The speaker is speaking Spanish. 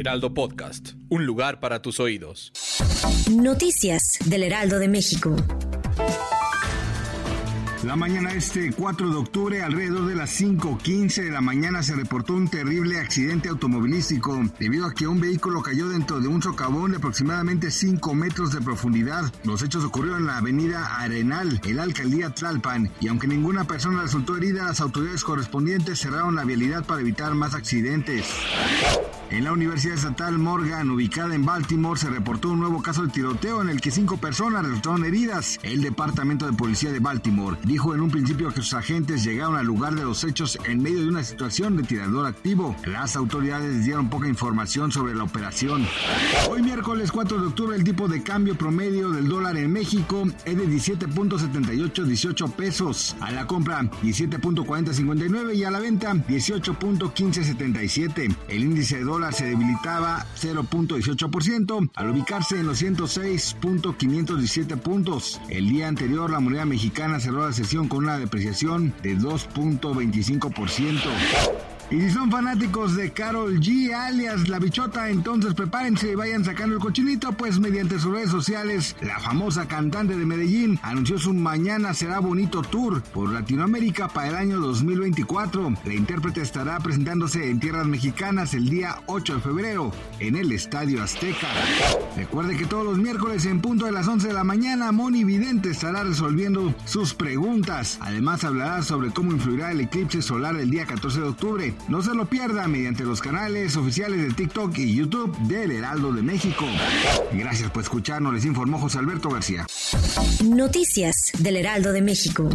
Heraldo Podcast, un lugar para tus oídos. Noticias del Heraldo de México. La mañana este 4 de octubre, alrededor de las 5.15 de la mañana, se reportó un terrible accidente automovilístico debido a que un vehículo cayó dentro de un socavón de aproximadamente 5 metros de profundidad. Los hechos ocurrieron en la avenida Arenal, en la alcaldía Tlalpan, y aunque ninguna persona resultó herida, las autoridades correspondientes cerraron la vialidad para evitar más accidentes. En la Universidad Estatal Morgan, ubicada en Baltimore, se reportó un nuevo caso de tiroteo en el que cinco personas resultaron heridas. El Departamento de Policía de Baltimore dijo en un principio que sus agentes llegaron al lugar de los hechos en medio de una situación de tirador activo. Las autoridades dieron poca información sobre la operación. Hoy miércoles 4 de octubre el tipo de cambio promedio del dólar en México es de 17.7818 pesos. A la compra 17.4059 y a la venta 18.1577. El índice de dólar se debilitaba 0.18% al ubicarse en los 106.517 puntos. El día anterior la moneda mexicana cerró la sesión con una depreciación de 2.25%. Y si son fanáticos de Carol G, alias La Bichota, entonces prepárense y vayan sacando el cochinito, pues mediante sus redes sociales, la famosa cantante de Medellín anunció su Mañana será bonito tour por Latinoamérica para el año 2024. La intérprete estará presentándose en tierras mexicanas el día 8 de febrero en el Estadio Azteca. Recuerde que todos los miércoles en punto de las 11 de la mañana, Moni Vidente estará resolviendo sus preguntas. Además hablará sobre cómo influirá el eclipse solar el día 14 de octubre. No se lo pierda mediante los canales oficiales de TikTok y YouTube del Heraldo de México. Gracias por escucharnos, les informó José Alberto García. Noticias del Heraldo de México.